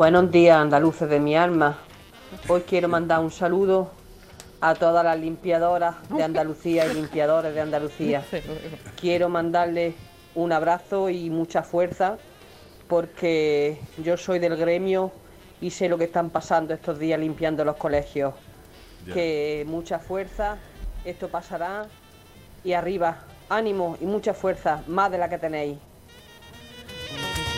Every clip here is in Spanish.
Buenos días, andaluces de mi alma. Hoy quiero mandar un saludo a todas las limpiadoras de Andalucía y limpiadores de Andalucía. Quiero mandarles un abrazo y mucha fuerza porque yo soy del gremio y sé lo que están pasando estos días limpiando los colegios. Que mucha fuerza, esto pasará y arriba, ánimo y mucha fuerza, más de la que tenéis.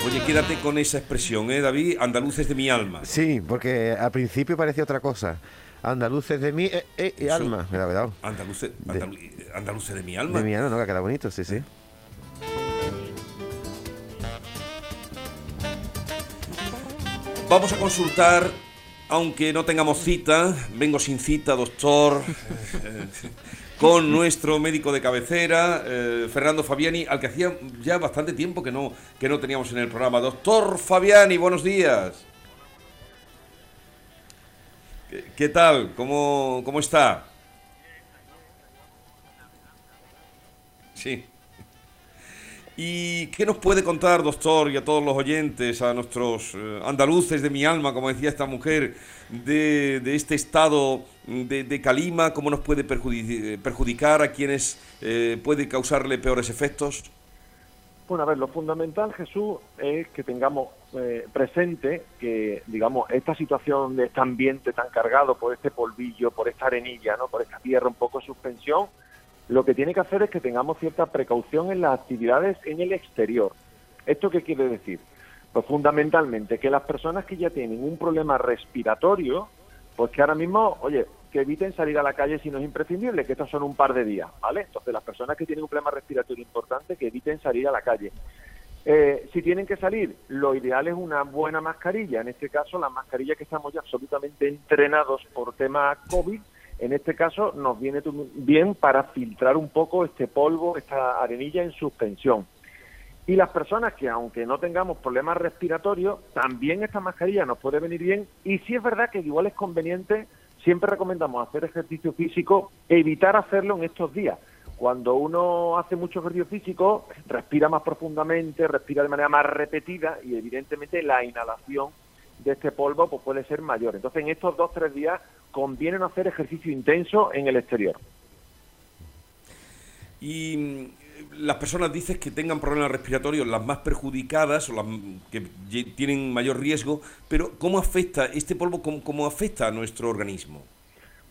Oye, quédate con esa expresión, ¿eh, David? Andaluces de mi alma. Sí, porque al principio parecía otra cosa. Andaluces de mi eh, eh, alma, me da Andaluces, andaluces de mi alma. De mi alma, no, que queda bonito, sí, sí. Vamos a consultar, aunque no tengamos cita, vengo sin cita, doctor, con nuestro médico de cabecera, eh, Fernando Fabiani, al que hacía ya bastante tiempo que no, que no teníamos en el programa. Doctor Fabiani, buenos días. ¿Qué, tal? ¿Cómo, ¿Cómo está? Sí. ¿Y qué nos puede contar, doctor, y a todos los oyentes, a nuestros eh, andaluces de mi alma, como decía esta mujer, de, este estado de, calima, cómo nos puede perjudicar, a quienes eh, puede causarle peores efectos? Bueno, a ver, lo fundamental, Jesús, es que tengamos eh, presente que, digamos, esta situación de este ambiente tan cargado por este polvillo, por esta arenilla, ¿no? por esta tierra un poco suspensión, lo que tiene que hacer es que tengamos cierta precaución en las actividades en el exterior. ¿Esto qué quiere decir? Pues fundamentalmente que las personas que ya tienen un problema respiratorio, pues que ahora mismo, oye, que eviten salir a la calle si no es imprescindible, que estos son un par de días, ¿vale? Entonces las personas que tienen un problema respiratorio importante, que eviten salir a la calle. Eh, si tienen que salir, lo ideal es una buena mascarilla, en este caso la mascarilla que estamos ya absolutamente entrenados por tema COVID, en este caso nos viene bien para filtrar un poco este polvo, esta arenilla en suspensión. Y las personas que aunque no tengamos problemas respiratorios, también esta mascarilla nos puede venir bien y si es verdad que igual es conveniente, siempre recomendamos hacer ejercicio físico, evitar hacerlo en estos días. Cuando uno hace mucho ejercicio físico, respira más profundamente, respira de manera más repetida y evidentemente la inhalación de este polvo pues, puede ser mayor. Entonces en estos dos o tres días conviene no hacer ejercicio intenso en el exterior. Y mm, las personas dices que tengan problemas respiratorios, las más perjudicadas o las que tienen mayor riesgo, pero ¿cómo afecta este polvo, cómo, afecta a nuestro organismo?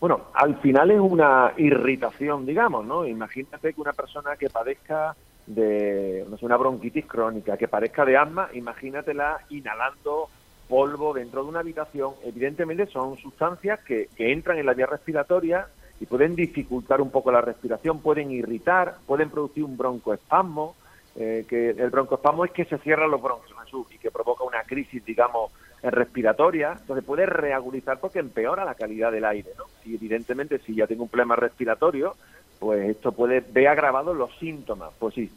Bueno, al final es una irritación, digamos, ¿no? Imagínate que una persona que padezca de no sé, una bronquitis crónica, que padezca de asma, imagínatela inhalando polvo dentro de una habitación, evidentemente son sustancias que, entran en la vía respiratoria y pueden dificultar un poco la respiración, pueden irritar, pueden producir un broncoespasmo, eh, que el broncoespasmo es que se cierran los bronquios y que provoca una crisis, digamos, respiratoria, entonces puede reagudizar porque empeora la calidad del aire, ¿no? Y evidentemente si ya tengo un problema respiratorio, pues esto puede ver agravados los síntomas, pues sí,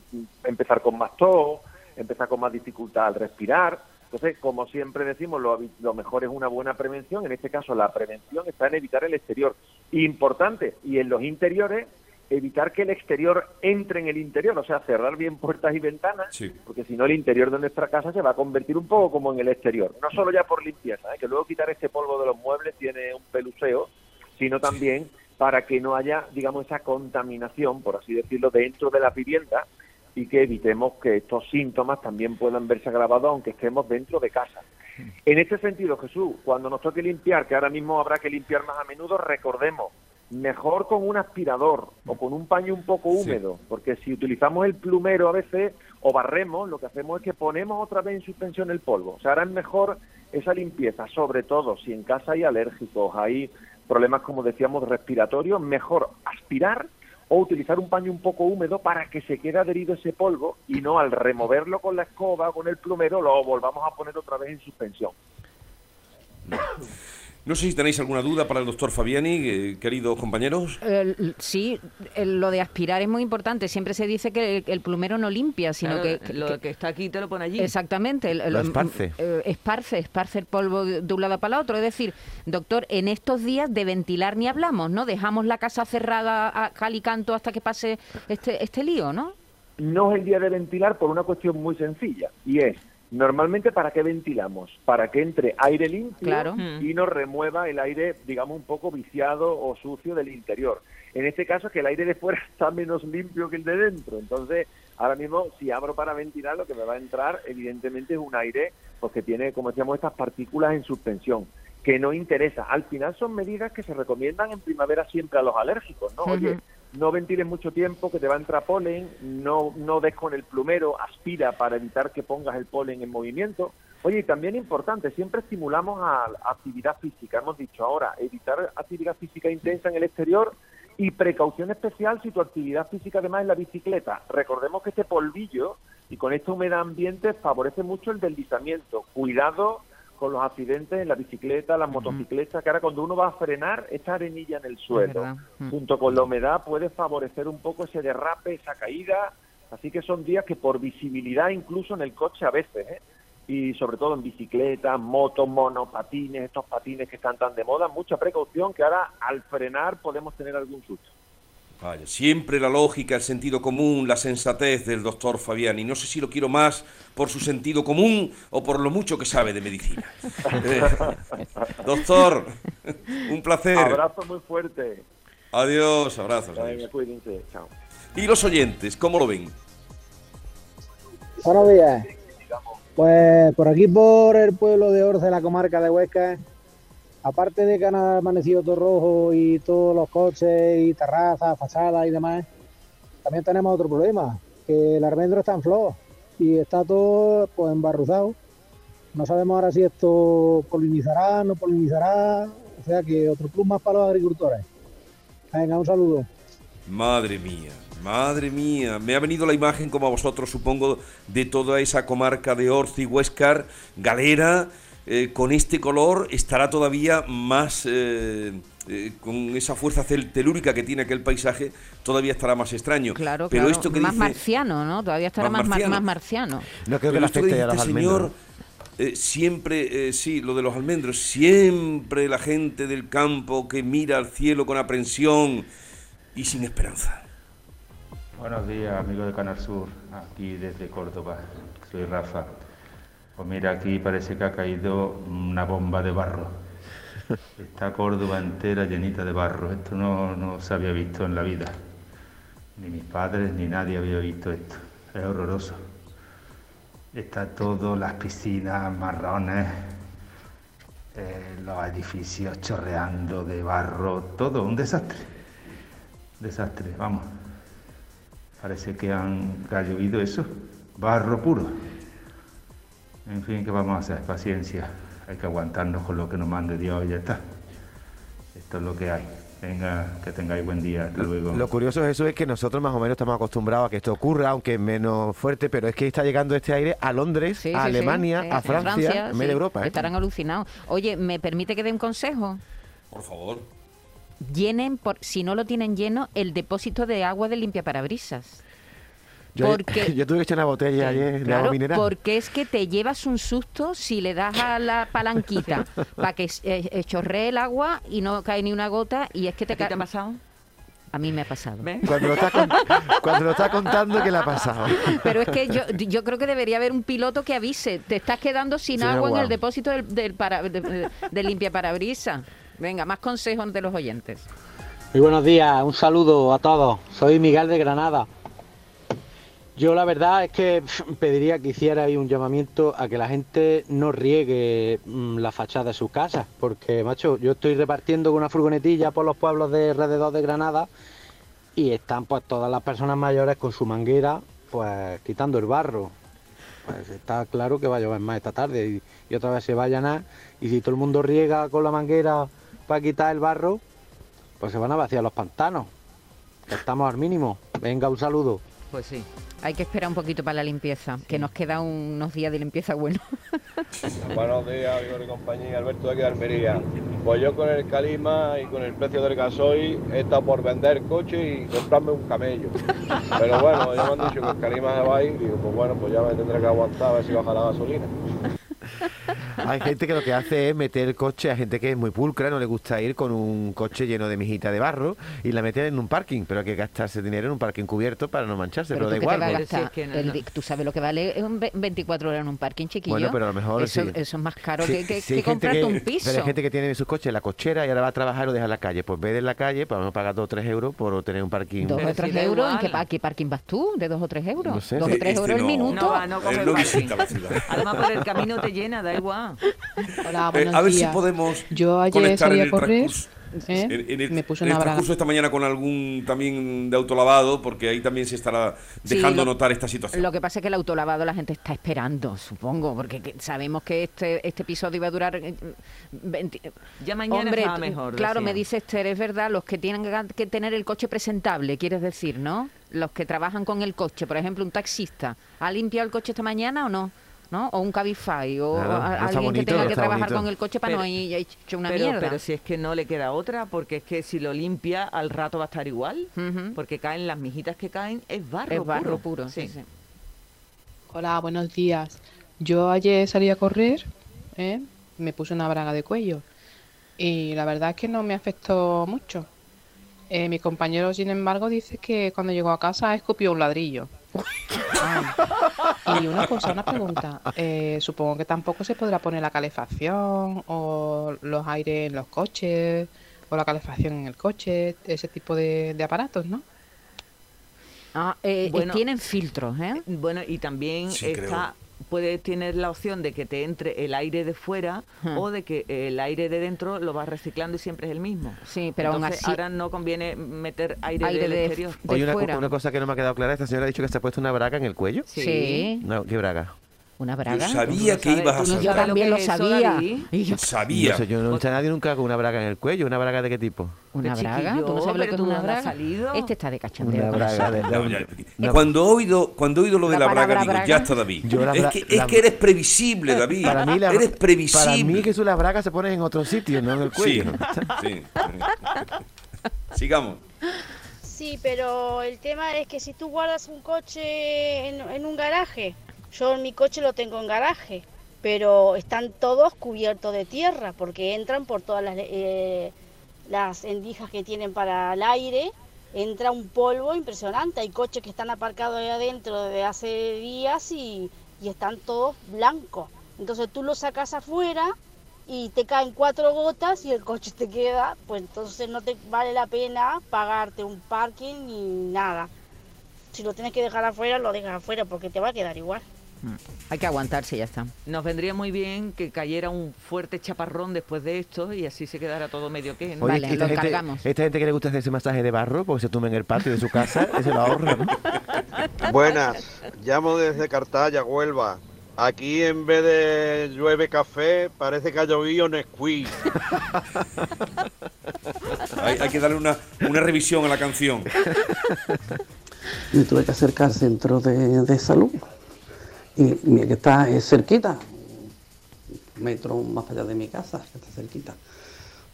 empezar con más tos, empezar con más dificultad al respirar, entonces, como siempre decimos, lo, mejor es una buena prevención. En este caso, la prevención está en evitar el exterior. Importante, y en los interiores, evitar que el exterior entre en el interior, o sea, cerrar bien puertas y ventanas, porque si no el interior de nuestra casa se va a convertir un poco como en el exterior. No solo ya por limpieza, ¿eh? que luego quitar este polvo de los muebles tiene un peluseo, sino también para que no haya, digamos, esa contaminación, por así decirlo, dentro de la vivienda y que evitemos que estos síntomas también puedan verse agravados aunque estemos dentro de casa. En este sentido, Jesús, cuando nos toque limpiar, que ahora mismo habrá que limpiar más a menudo, recordemos, mejor con un aspirador o con un paño un poco húmedo, porque si utilizamos el plumero a veces o barremos, lo que hacemos es que ponemos otra vez en suspensión el polvo. O sea, ahora es mejor esa limpieza, sobre todo si en casa hay alérgicos, hay problemas, como decíamos, respiratorios, mejor aspirar o utilizar un paño un poco húmedo para que se quede adherido ese polvo y no al removerlo con la escoba o con el plumero lo volvamos a poner otra vez en suspensión. No sé si tenéis alguna duda para el doctor Fabiani, eh, queridos compañeros. sí, lo de aspirar es muy importante. Siempre se dice que el, plumero no limpia, sino que, Lo que está aquí te lo pone allí. Exactamente. lo esparce. Eh, esparce, esparce el polvo de, un lado para el otro. Es decir, doctor, en estos días de ventilar ni hablamos, ¿no? Dejamos la casa cerrada a cal y canto hasta que pase este, este lío, ¿no? No es el día de ventilar por una cuestión muy sencilla, y es Normalmente, ¿para qué ventilamos? Para que entre aire limpio Claro. y nos remueva el aire, digamos, un poco viciado o sucio del interior. En este caso, es que el aire de fuera está menos limpio que el de dentro. Entonces, ahora mismo, si abro para ventilar, lo que me va a entrar, evidentemente, es un aire pues, que tiene, como decíamos, estas partículas en suspensión que no interesa. Al final son medidas que se recomiendan en primavera siempre a los alérgicos, ¿no? Oye. No ventiles mucho tiempo, que te va a entrar polen, no, no des con el plumero, aspira para evitar que pongas el polen en movimiento. Oye, y también importante, siempre estimulamos a, actividad física, hemos dicho ahora, evitar actividad física intensa en el exterior y precaución especial si tu actividad física además es la bicicleta. Recordemos que este polvillo y con esta humedad ambiente favorece mucho el deslizamiento. Cuidado con los accidentes en la bicicleta, las motocicletas, que ahora cuando uno va a frenar, esta arenilla en el suelo, junto con la humedad, puede favorecer un poco ese derrape, esa caída. Así que son días que por visibilidad, incluso en el coche a veces, ¿eh? y sobre todo en bicicletas, motos, monopatines, estos patines que están tan de moda, mucha precaución que ahora al frenar podemos tener algún susto. Vaya, siempre la lógica, el sentido común, la sensatez del doctor Fabián. Y no sé si lo quiero más por su sentido común o por lo mucho que sabe de medicina. Eh, doctor, un placer. Abrazo muy fuerte. Adiós, abrazos. Venga, adiós. cuídense. Chao. Y los oyentes, ¿cómo lo ven? Buenos días. Pues por aquí, por el pueblo de Orce, la comarca de Huesca, aparte de que han amanecido todo rojo y todos los coches y terrazas, fachadas y demás, también tenemos otro problema, que el almendro está en flor y está todo pues embarruzado. No sabemos ahora si esto polinizará, no polinizará, o sea que otro plus más para los agricultores. Venga, un saludo. Madre mía, madre mía. Me ha venido la imagen, como a vosotros supongo, de toda esa comarca de Orci, Huescar, Galera. Eh, con este color estará todavía más, eh, eh, con esa fuerza telúrica que tiene aquel paisaje, todavía estará más extraño. Claro, Pero claro. esto que más dice, marciano, ¿no? Todavía estará Más más, mar- marciano. más marciano. No creo que Pero que afecte a dice los este señor, almendros. eh, siempre, eh, sí, lo de los almendros, siempre la gente del campo que mira al cielo con aprensión y sin esperanza. Buenos días, amigos de Canal Sur, aquí desde Córdoba. Soy Rafa. Pues mira, aquí parece que ha caído una bomba de barro. Está Córdoba entera llenita de barro. Esto no, no se había visto en la vida. Ni mis padres ni nadie había visto esto. Es horroroso. Está todo, las piscinas marrones, eh, los edificios chorreando de barro, todo un desastre. Desastre, vamos. Parece que han que ha llovido eso, barro puro. En fin, ¿qué vamos a hacer? Paciencia. Hay que aguantarnos con lo que nos mande Dios y ya está. Esto es lo que hay. Venga, que tengáis buen día. Hasta luego. Lo curioso de eso es que nosotros más o menos estamos acostumbrados a que esto ocurra, aunque menos fuerte, pero es que está llegando este aire a Londres, Sí, a sí, Alemania, sí, a Francia, en medio sí. de Europa. ¿eh? Estarán alucinados. Oye, ¿me permite que dé un consejo? Por favor. Llenen, por, si no lo tienen lleno, el depósito de agua de limpia parabrisas. Yo, porque- yo tuve que echar una botella ayer de Claro, agua mineral. porque es que te llevas un susto si le das a la palanquita para que eh, eh, chorree el agua y no cae ni una gota y es que te, ¿A ti te ha pasado? A mí me ha pasado. Cuando lo está, con- cuando lo está contando, ¿qué le ha pasado? Pero es que yo, yo creo que debería haber un piloto que avise, te estás quedando sin Sin agua en el depósito del, del para- de, de- de limpia parabrisas. Venga, más consejos de los oyentes. Muy buenos días, un saludo a todos. Soy Miguel de Granada. Yo la verdad es que pediría que hiciera ahí un llamamiento a que la gente no riegue mm, la fachada de sus casas, porque macho, yo estoy repartiendo con una furgonetilla por los pueblos de alrededor de Granada y están pues todas las personas mayores con su manguera pues quitando el barro. Pues está claro que va a llover más esta tarde y, y otra vez se va a llenar y si todo el mundo riega con la manguera para quitar el barro, pues se van a vaciar los pantanos. Estamos al mínimo. Venga, un saludo. Pues sí. Hay que esperar un poquito para la limpieza, que nos quedan unos días de limpieza buenos. Buenos días, amigos de compañía. Alberto de aquí de Almería. Pues yo con el calima y con el precio del gasoil he estado por vender coche y comprarme un camello. Pero bueno, ya me han dicho que el calima se va a ir. Digo, pues bueno, pues ya me tendré que aguantar a ver si baja la gasolina. Hay gente que lo que hace es meter el coche a gente que es muy pulcra, no le gusta ir con un coche lleno de mijita de barro y la mete en un parking, pero hay que gastarse dinero en un parking cubierto para no mancharse, pero, da te igual. gastar? es que no, El no. di- tú sabes lo que vale un ve- 24 horas en un parking chiquillo. Bueno, pero a lo mejor eso, sí. eso es más caro Sí, que, que, sí, que hay gente comprarte que- un piso. Pero hay gente que tiene sus coches en la cochera y ahora va a trabajar y lo deja en la calle. Pues ve en la calle, para no pagar 2 o 3 euros por tener un parking. Dos Pero o tres si da euros, ¿en qué, pa- qué parking vas tú? ¿De dos o tres euros? No sé, dos sí, o tres este euros el minuto. No no no. Además, por el camino te llena, da igual. Hola, Eh, buenos a ver días. si podemos Yo ayer conectar salí en a el correr, transcurso- ¿eh? en- en el, me puse en una el transcurso esta mañana con algún también de autolavado, porque ahí también se estará Sí, dejando lo- notar esta situación. Lo que pasa es que el autolavado la gente está esperando, supongo, porque que- sabemos que este, este episodio iba a durar eh, 20 Ya mañana Hombre, tú- mejor. claro, decía. me dice Esther, es verdad, los que tienen que tener el coche presentable, quieres decir, ¿no? Los que trabajan con el coche, por ejemplo, un taxista, ¿ha limpiado el coche esta mañana o no? ¿No? O un Cabify, o Claro, a- alguien que tenga que trabajar bonito. con el coche para Pero- no ir hecho una pero, mierda. pero si es que no le queda otra, porque es que si lo limpia, al rato va a estar igual. Porque caen las mijitas que caen, es barro. es barro puro, puro, sí, sí. Hola, buenos días. Yo ayer salí a correr, ¿eh? me puse una braga de cuello y la verdad es que no me afectó mucho. Eh, mi compañero, sin embargo, dice que cuando llegó a casa escupió un ladrillo. Ay. Y una cosa, una pregunta. Eh, supongo que tampoco se podrá poner la calefacción o los aires en los coches o la calefacción en el coche, ese tipo de, de aparatos, ¿no? Ah, eh, eh, Bueno, tienen filtros, ¿eh? Bueno, y también Sí, creo. está puede tener la opción de que te entre el aire de fuera Ujú. o de que el aire de dentro lo vas reciclando y siempre es el mismo. Sí, pero aún así- ahora no conviene meter aire, Aire del de- exterior. de Oye, una, co- fuera. una cosa que no me ha quedado clara, esta señora ha dicho que se ha puesto una braga en el cuello. Sí. No, ¿Qué braga? Una braga. sabía Tú no que sabes- ibas a saltar. Yo también lo sabía. Y yo, Sabía. No sé, yo no he visto a nadie nunca con una braga en el cuello. ¿Una braga de qué tipo? ¿Una braga? ¿Tú no sabes lo que es una braga? salido. Este está de cachondeo. Una con braga eso. de- No, ya- No. Cuando he oído cuando he oído lo de La la, braga, digo, braga. ya está David. Yo la es, que, la- es que eres previsible, David. Para mí, la, eres para previsible. mí que son las bragas se ponen en otro sitio, no en el Sí, cuello. sí. Sigamos. Sí, pero el tema es que si tú guardas un coche en, en un garaje, yo mi coche lo tengo en garaje, pero están todos cubiertos de tierra porque entran por todas las, eh, las endijas que tienen para el aire, entra un polvo impresionante. Hay coches que están aparcados ahí adentro desde hace días y, y están todos blancos. Entonces tú lo sacas afuera y te caen cuatro gotas y el coche te queda, pues entonces no te vale la pena pagarte un parking ni nada. Si lo tienes que dejar afuera, lo dejas afuera porque te va a quedar igual. Hay que aguantarse y ya está. Nos vendría muy bien que cayera un fuerte chaparrón después de esto y así se quedara todo medio que. ¿no? Oye, Vale, lo gente, encargamos. esta gente que le gusta hacerse masaje de barro porque se tumba en el patio de su casa, ese lo ahorra, ¿no? Buenas, llamo desde Cartaya, Huelva. Aquí en vez de llueve café, parece que ha llovido Nesquik. Hay, hay que darle una, una revisión a la canción. me tuve que acercar al centro de, de salud. Y mira que está cerquita, un metro más allá de mi casa, que está cerquita.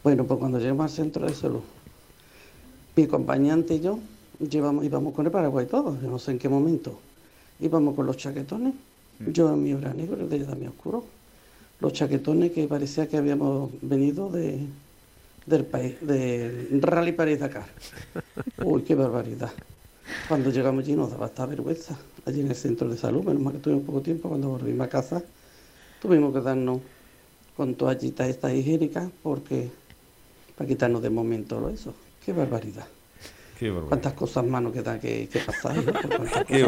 Bueno, pues cuando llegamos al centro de salud, mi acompañante y yo llevamos, íbamos con el paraguas y todo, yo no sé en qué momento. Íbamos con los chaquetones, yo en mi hora negro, de ella también oscuro. Los chaquetones que parecía que habíamos venido de, del país, del Rally París Dakar. Uy, qué barbaridad. Cuando llegamos allí nos daba esta vergüenza, allí en el centro de salud, menos mal que tuvimos poco tiempo, cuando volvimos a casa tuvimos que darnos con toallitas estas higiénicas porque para quitarnos de momento eso. Qué barbaridad. Cuántas cosas manos quedan que, que Qué que.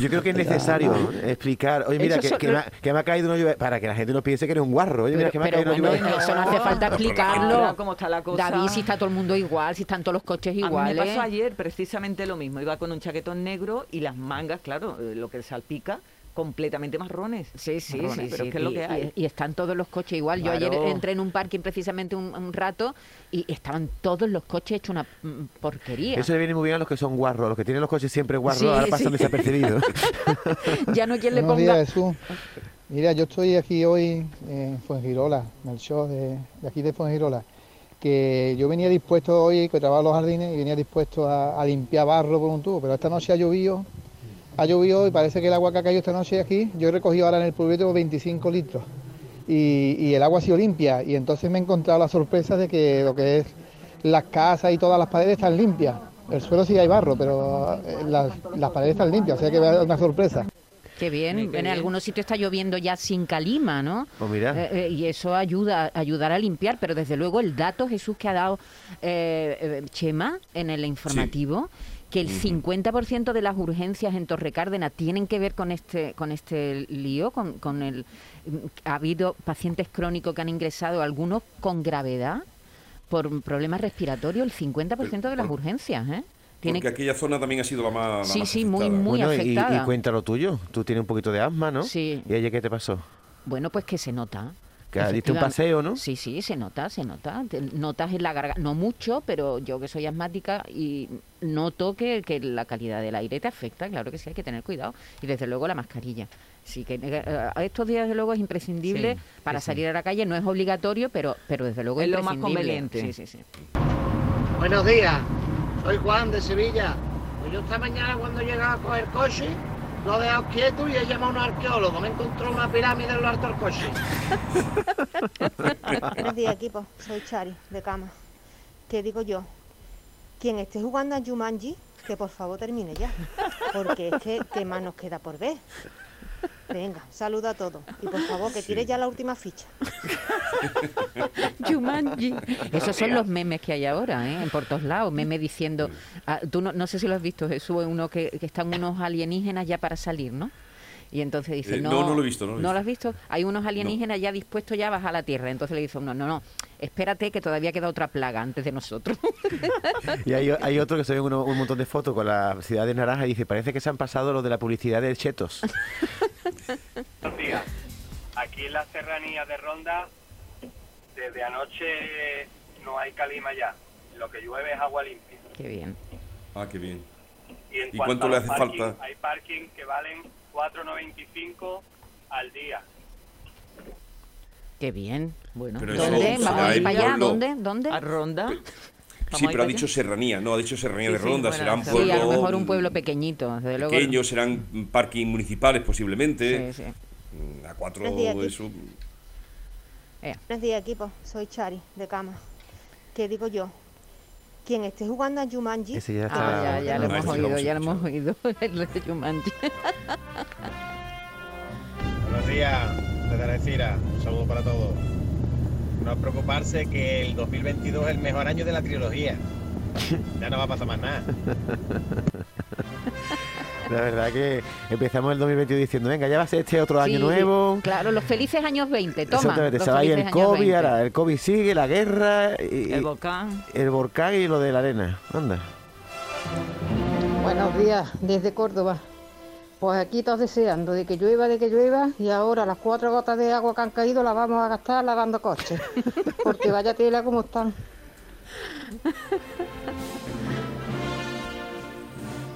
Yo creo que es necesario no. explicar. Oye, mira, que, son- que me ha, que me ha caído una lluvia. Para que la gente no piense que eres un guarro. Oye, mira, que Pero, me ha caído una bueno, eso no hace falta explicarlo. ahora cómo está la cosa. David, si está todo el mundo igual, si están todos los coches A mí me iguales. pasó ayer precisamente lo mismo. Iba con un chaquetón negro y las mangas, claro, eh, lo que salpica, completamente marrones. Sí, sí, Marrones, sí, pero sí, es que es lo y- que hay. Y, y están todos los coches igual. Yo ayer entré en un parking precisamente un, un rato y estaban todos los coches hechos una mm, porquería. Eso le viene muy bien a los que son guarros. Los que tienen los coches siempre guarros, Sí, ahora sí. pasan desapercibidos. ya no hay quien le ponga. días, Jesús. Mira, yo estoy aquí hoy en Fuengirola, en el show de, de aquí de Fuengirola, que yo venía dispuesto hoy, que trabajo en los jardines, y venía dispuesto a, a limpiar barro por un tubo, pero esta noche ha llovido, ha llovido y parece que el agua que ha caído esta noche aquí, yo he recogido ahora en el pueblito 25 litros. y, y el agua ha sido limpia. Y entonces me he encontrado la sorpresa de que lo que es las casas y todas las paredes están limpias. El suelo sí hay barro, pero eh, las, las paredes están limpias, o sea que va a dar una sorpresa. Qué bien, en algunos sitios está lloviendo ya sin calima, ¿no? Pues mira. Eh, eh, y eso ayuda ayudar a limpiar, pero desde luego el dato, Jesús, que ha dado eh, Chema en el informativo, que el 50% de las urgencias en Torrecárdenas tienen que ver con este con este lío, con, con el ha habido pacientes crónicos que han ingresado, algunos con gravedad por problemas respiratorios, el 50% de las urgencias, ¿eh? Tiene Porque aquella zona también ha sido la más. la Sí, más sí, muy, afectada. muy Bueno, y, y afectada. cuenta lo tuyo. Tú tienes un poquito de asma, ¿no? Sí. ¿Y ella qué te pasó? Bueno, pues que se nota. Que diste un paseo, ¿no? Sí, sí, se nota, se nota. Te- Notas en la garganta, no mucho, pero yo que soy asmática y noto que, que la calidad del aire te afecta, claro que sí, hay que tener cuidado. Y desde luego la mascarilla. Sí, que eh, a estos días desde luego es imprescindible Sí, para sí, salir a la calle, no es obligatorio, pero, pero desde luego Es lo más conveniente. Sí, sí, sí. Buenos días, soy Juan de Sevilla. Pues yo esta mañana cuando llegaba a coger coche, lo he dejado quieto y he llamado a un arqueólogo. Me encontró una pirámide en lo alto del coche. Buenos días, equipo. Soy Chari, de cama. ¿Qué digo yo? Quien esté jugando a Jumanji, que por favor termine ya. Porque es que, ¿qué más nos queda por ver? Venga, saluda a todos. Y por favor, que tire ya la última ficha. Jumanji. Esos son los memes que hay ahora, ¿eh? en por todos lados. Memes diciendo, ah, tú no, no sé si lo has visto, Jesús, uno que, que están unos alienígenas ya para salir, ¿no? Y entonces dice, Eh, no, no, no lo he visto, no lo he lo has visto? Hay unos alienígenas ya dispuestos ya a bajar a la Tierra. Entonces le dice uno, no, no, espérate que todavía queda otra plaga antes de nosotros. Y hay, hay otro que se ve uno- un montón de fotos con la ciudad de naranja y dice, parece que se han pasado los de la publicidad de Chetos. Buenos días. Aquí en la serranía de Ronda, desde anoche no hay calima ya. Lo que llueve es agua limpia. Qué bien. Ah, qué bien. Y, en ¿Y cuánto le hace parking, falta? Hay parking que valen 4,95 al día. Qué bien. Bueno, Pero ¿dónde? será Vamos a ir el para allá. pueblo. ¿Dónde? ¿Dónde? A Ronda. Sí, pero ha dicho serranía, no, ha dicho serranía Sí, de sí, Ronda. bueno, serán sí, pueblos a lo mejor un pueblo pequeñito, desde luego. pequeños, serán parking municipales posiblemente. Sí, sí. Mm, A cuatro, Buenos días, eso. Buenos días, equipo. Soy Chari, de cama. ¿Qué digo yo? Quien esté jugando a Jumanji... Ese ya Ah, está- ya, ya lo Ah, hemos este lo oído, hemos ya lo hemos oído. El de Jumanji. Buenos días, desde Algeciras. Un saludo para todos. No preocuparse que el 2022 es el mejor año de la trilogía. Ya no va a pasar más nada. La verdad que empezamos el 2022 diciendo, venga, ya va a ser este otro año nuevo. Claro, los felices años 20, toma. Exactamente, se va ahí el COVID, 20. ahora el COVID sigue, la guerra, y, El volcán. el volcán y lo de la arena. Anda. Buenos días, desde Córdoba. Pues aquí todos deseando de que llueva, de que llueva, y ahora las cuatro gotas de agua que han caído las vamos a gastar lavando coches. Porque vaya tela como están.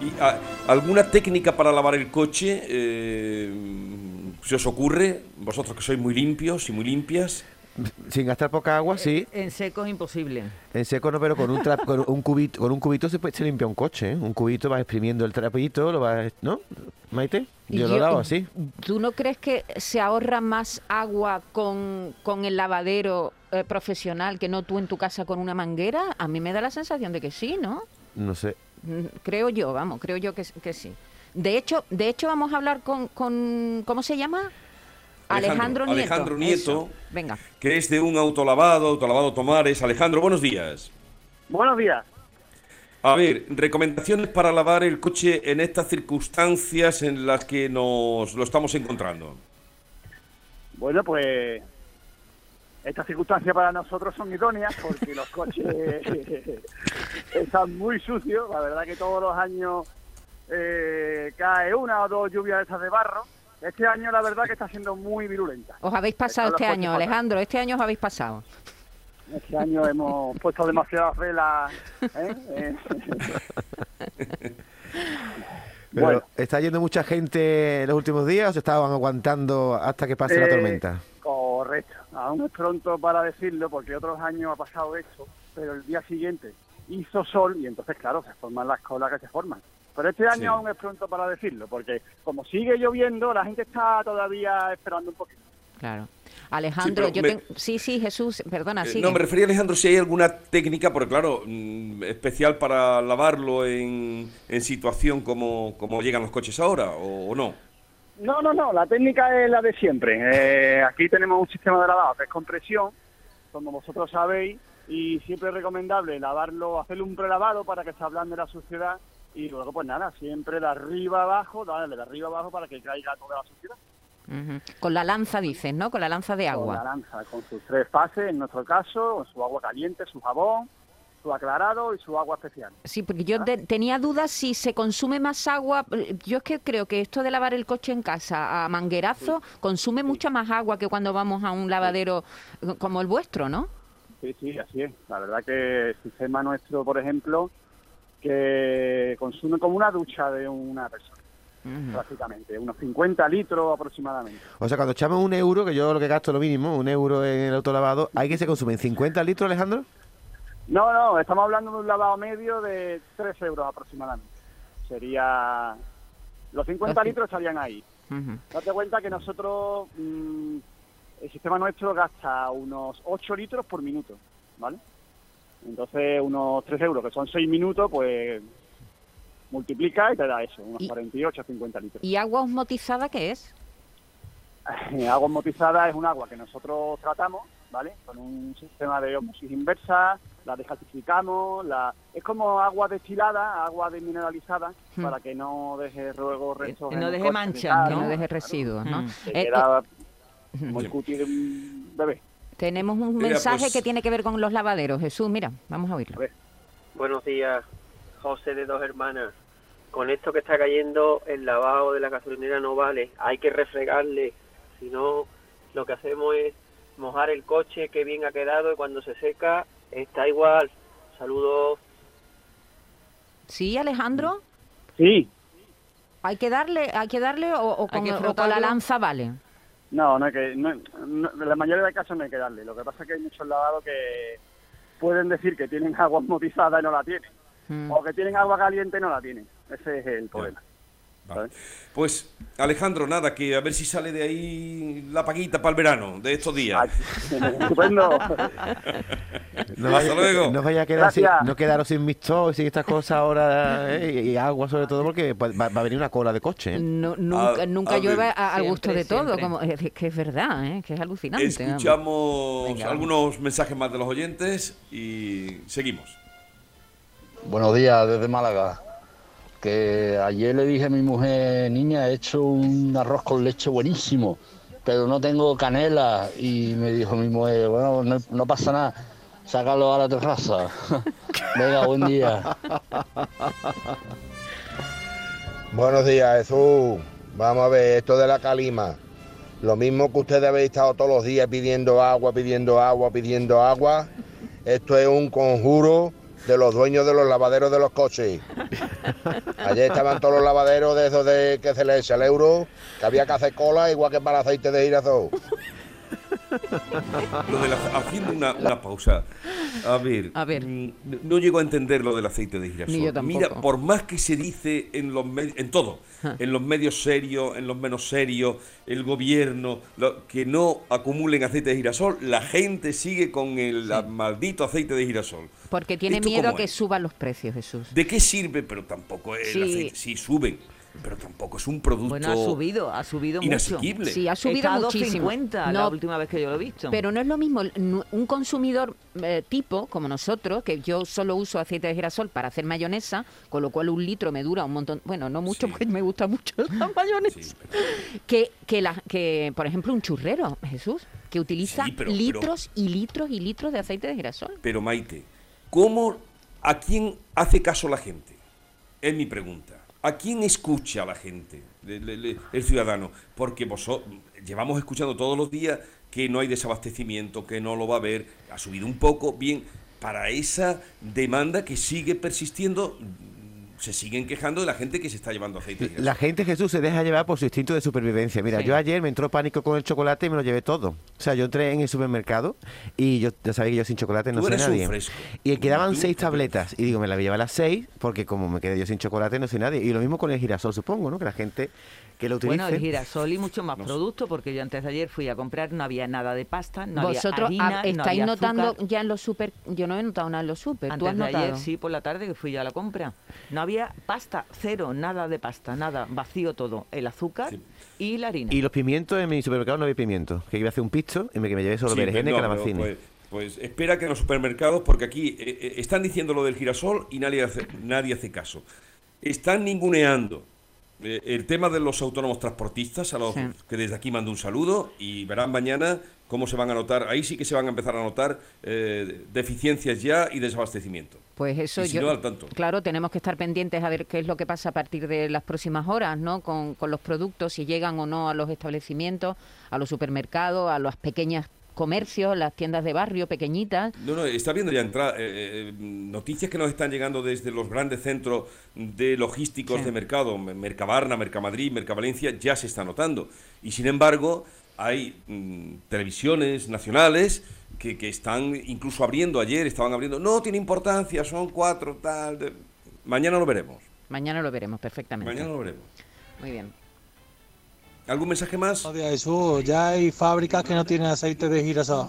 ¿Y ah, alguna técnica para lavar el coche eh, se os ocurre? Vosotros que sois muy limpios y muy limpias. Sin gastar poca agua, sí. En seco es imposible. En seco no, pero con un, trap- con un cubito, con un cubito se, puede, se limpia un coche. ¿eh? Un cubito vas exprimiendo el trapito, lo vas, ¿no? Maite, Y yo, lo he yo- dado así. ¿Tú no crees que se ahorra más agua con, con el lavadero eh, profesional que no tú en tu casa con una manguera? A mí me da la sensación de que sí, ¿no? No sé. Mm, Creo yo, vamos, creo yo que, que sí. De hecho, de hecho vamos a hablar con, con ¿cómo se llama? Alejandro, Nieto. Alejandro Nieto, Venga. que es de un autolavado, autolavado Tomares. Alejandro, buenos días. Buenos días. A ver, recomendaciones para lavar el coche en estas circunstancias en las que nos lo estamos encontrando. Bueno, pues estas circunstancias para nosotros son idóneas porque los coches están muy sucios. La verdad que todos los años eh, cae una o dos lluvias de esas de barro. Este año la verdad que está siendo muy virulenta. Os habéis pasado este año, Alejandro, este año os habéis pasado. Este año hemos puesto demasiadas velas. ¿eh? Eh, Pero, Bueno. ¿Está yendo mucha gente en los últimos días o se estaban aguantando hasta que pase la Eh, tormenta? Correcto. Aún es pronto para decirlo porque otros años ha pasado eso, pero el día siguiente hizo sol y entonces, claro, se forman las colas que se forman. Pero este año Sí. aún es pronto para decirlo porque como sigue lloviendo, la gente está todavía esperando un poquito. Claro. Alejandro, Sí, yo pero me- ten- sí, sí, Jesús, perdona, Eh, sigue. no, me refería, Alejandro, si hay alguna técnica, porque claro, mm, especial para lavarlo en, en situación como, como llegan los coches ahora, o, o no. No, no, no, la técnica es la de siempre. Eh, aquí tenemos un sistema de lavado que es compresión, como vosotros sabéis, y siempre es recomendable lavarlo, hacerle un prelavado para que se ablande la suciedad y luego pues nada, siempre de arriba abajo, darle de arriba abajo para que caiga toda la suciedad. Con la lanza dices, ¿no? Con la lanza de Con agua. la lanza, con sus tres fases, en nuestro caso, su agua caliente, su jabón, su aclarado y su agua especial. Sí, porque yo tenía dudas si se consume más agua. Yo es que creo que esto de lavar el coche en casa a manguerazo consume mucha más agua que cuando vamos a un lavadero como el vuestro, ¿no? Sí, sí, así es. La verdad que el sistema nuestro, por ejemplo, que consume como una ducha de una persona, prácticamente, unos 50 litros aproximadamente. O sea, cuando echamos un euro, que yo lo que gasto lo mínimo, un euro en el autolavado, ¿hay que se consumen 50 litros, Alejandro? No, no, estamos hablando de un lavado medio de 3 euros aproximadamente. Sería... Los 50 Así. litros estarían ahí. Date cuenta que nosotros, mm, el sistema nuestro gasta unos 8 litros por minuto, ¿vale? Entonces, unos 3 euros, que son 6 minutos, pues multiplica y te da eso, unos Y- 48 o 50 litros. ¿Y agua osmotizada qué es? agua osmotizada es un agua que nosotros tratamos, ¿vale? Con un sistema de osmosis inversa, la desgasificamos, la... es como agua destilada, agua desmineralizada, Hmm. para que no deje luego restos. que no deje manchas, Que no ¿no? deje residuos, ¿no? Mm. Se Eh, queda eh, como el cuti de un bebé. Tenemos un Mira, mensaje pues- que tiene que ver con los lavaderos. Jesús, mira, vamos a oírlo. Buenos días, José de Dos Hermanas. Con esto que está cayendo, el lavado de la gasolinera no vale. Hay que refregarle. Si no, lo que hacemos es mojar el coche que bien ha quedado y cuando se seca está igual. Saludos. ¿Sí, Alejandro? Sí. ¿Hay que darle, hay que darle o, con, que o con la lanza vale? No, no hay que, no, la mayoría de casos no hay que darle. Lo que pasa es que hay muchos lavados que pueden decir que tienen agua osmotizada y no la tienen. Mm. O que tienen agua caliente y no la tienen. Ese es el problema. Vale. Pues, Alejandro, nada, que a ver si sale de ahí la paguita para el verano, de estos días. Estupendo. No Hasta luego. No vaya a quedar sin, no quedaros sin mixtos y sin estas cosas ahora eh, y, y agua sobre todo porque pues, va, va a venir una cola de coche. ¿eh? No, nunca A- nunca a llueve al gusto de Siempre, todo, como es que es verdad, ¿eh? que es alucinante. Escuchamos Venga, algunos mensajes más de los oyentes y seguimos. Buenos días desde Málaga. Que ayer le dije a mi mujer, niña, he hecho un arroz con leche buenísimo, pero no tengo canela. Y me dijo mi mujer, bueno, no, pasa nada, sácalo a la terraza. Venga, buen día. Buenos días, Jesús. Vamos a ver, esto de la calima. Lo mismo que ustedes habéis estado todos los días pidiendo agua, pidiendo agua, pidiendo agua. Esto es un conjuro de los dueños de los lavaderos de los coches. Ayer estaban todos los lavaderos de esos de que se les echa el euro, que había que hacer cola igual que para aceite de girasol. Lo de la- haciendo una, una pausa. A ver, mm, no- no llego a entender lo del aceite de girasol. Ni yo tampoco. Mira, por más que se dice en los en todo, en los medios serios, en los menos serios, el gobierno, lo- que no acumulen aceite de girasol, la gente sigue con el maldito aceite de girasol. Porque tiene ¿Esto miedo a que es? suban los precios, Jesús. ¿De qué sirve? Pero tampoco Sí. el aceite. Sí, suben, pero tampoco es un producto Bueno, ha subido, ha subido mucho. Sí, ha subido Está a muchísimo. 2,50 la última vez que yo lo he visto. Pero no es lo mismo un consumidor eh, tipo como nosotros, que yo solo uso aceite de girasol para hacer mayonesa, con lo cual un litro me dura un montón, bueno, no mucho porque me gusta mucho la mayonesa, que, que, la, que, por ejemplo, un churrero, Jesús, que utiliza Sí, pero- litros y litros y litros de aceite de girasol. Pero Maite, ¿cómo, a quién hace caso la gente? Es mi pregunta. ¿A quién escucha la gente, el ciudadano? Porque vosotros llevamos escuchando todos los días que no hay desabastecimiento, que no lo va a haber, ha subido un poco, bien, para esa demanda que sigue persistiendo, se siguen quejando de la gente que se está llevando aceite. La gente, Jesús, se deja llevar por su instinto de supervivencia. Mira, Sí. yo ayer me entró pánico con el chocolate y me lo llevé todo. O sea, yo entré en el supermercado y yo ya sabía que yo sin chocolate no soy nadie. Y quedaban Tú- seis tabletas. Y digo, me la voy a llevar a las seis porque como me quedé yo sin chocolate no soy nadie. Y lo mismo con el girasol, supongo, ¿no? Que la gente que lo Bueno, el utilicen. girasol y mucho más No producto, porque yo antes de ayer fui a comprar, no había nada de pasta, no Vosotros había harina, ah, no estáis había notando azúcar. ya en los super, yo no he notado nada en los super, ¿tú Antes has de notado? ayer, sí, por la tarde que fui yo a la compra. No había pasta, cero, nada de pasta, nada, vacío todo. El azúcar y la harina. Y los pimientos en mi supermercado no había pimientos. Que iba a hacer un pisto y me, que me llevé solo Sí, berenjena y calabacines. Pues, pues espera que en los supermercados, porque aquí eh, eh, están diciendo lo del girasol y nadie hace, nadie hace caso. Están ninguneando eh, el tema de los autónomos transportistas, a los Sí. que desde aquí mando un saludo y verán mañana cómo se van a notar, ahí sí que se van a empezar a notar eh, deficiencias ya y desabastecimiento. Pues eso Y si yo, no, al tanto. claro, tenemos que estar pendientes a ver qué es lo que pasa a partir de las próximas horas, ¿no? Con, con los productos, si llegan o no a los establecimientos, a los supermercados, a las pequeñas comercios, las tiendas de barrio pequeñitas. No, no, está viendo ya entrar eh, eh, noticias que nos están llegando desde los grandes centros de logísticos Sí. de mercado, Me- Mercabarna, Mercamadrid, Mercavalencia, ya se está notando. Y sin embargo, hay mm, televisiones nacionales que, que están incluso abriendo, ayer estaban abriendo, no tiene importancia, son cuatro, tal. de- Mañana lo veremos. Mañana lo veremos perfectamente. Mañana lo veremos. Muy bien. ¿Algún mensaje más? Jesús. Ya hay fábricas que no tienen aceite de girasol.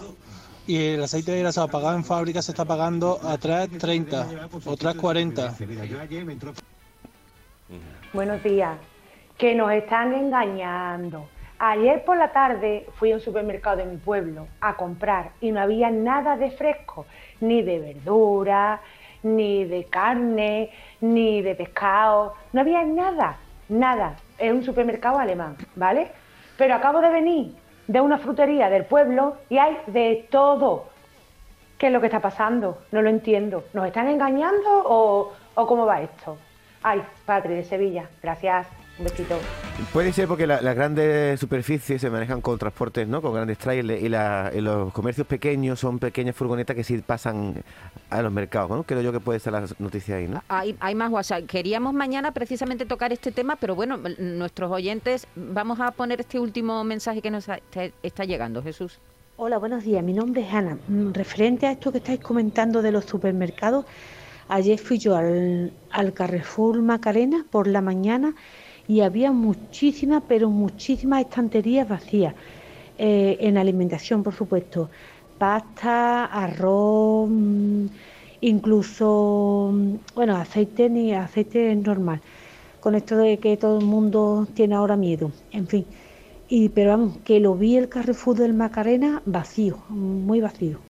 Y el aceite de girasol pagado en fábrica se está pagando a 3.30 o 3.40. Buenos días. Que nos están engañando. Ayer por la tarde fui a un supermercado de mi pueblo a comprar y no había nada de fresco, ni de verdura, ni de carne, ni de pescado. No había nada, nada. Es un supermercado alemán, ¿vale? Pero acabo de venir de una frutería del pueblo y hay de todo. ¿Qué es lo que está pasando? No lo entiendo. ¿Nos están engañando o, o cómo va esto? Ay, Patri de Sevilla. Gracias. Un besito. Puede ser porque la- las grandes superficies se manejan con transportes, ¿no? Con grandes trailers y, la- y los comercios pequeños son pequeñas furgonetas que sí pasan a los mercados, ¿no? Creo yo que puede ser la noticia ahí, ¿no? Hay, hay más WhatsApp. Queríamos mañana precisamente tocar este tema, pero bueno, nuestros oyentes, vamos a poner este último mensaje que nos te- está llegando, Jesús. Hola, buenos días. Mi nombre es Ana. Mm, Referente a esto que estáis comentando de los supermercados, ayer fui yo al, al Carrefour Macarena por la mañana y había muchísimas, pero muchísimas estanterías vacías. Eh, en alimentación, por supuesto. Pasta, arroz, mm, incluso, mm, bueno, aceite ni aceite normal. Con esto de que todo el mundo tiene ahora miedo. En fin. Y, pero vamos, que lo vi el Carrefour del Macarena vacío, muy vacío.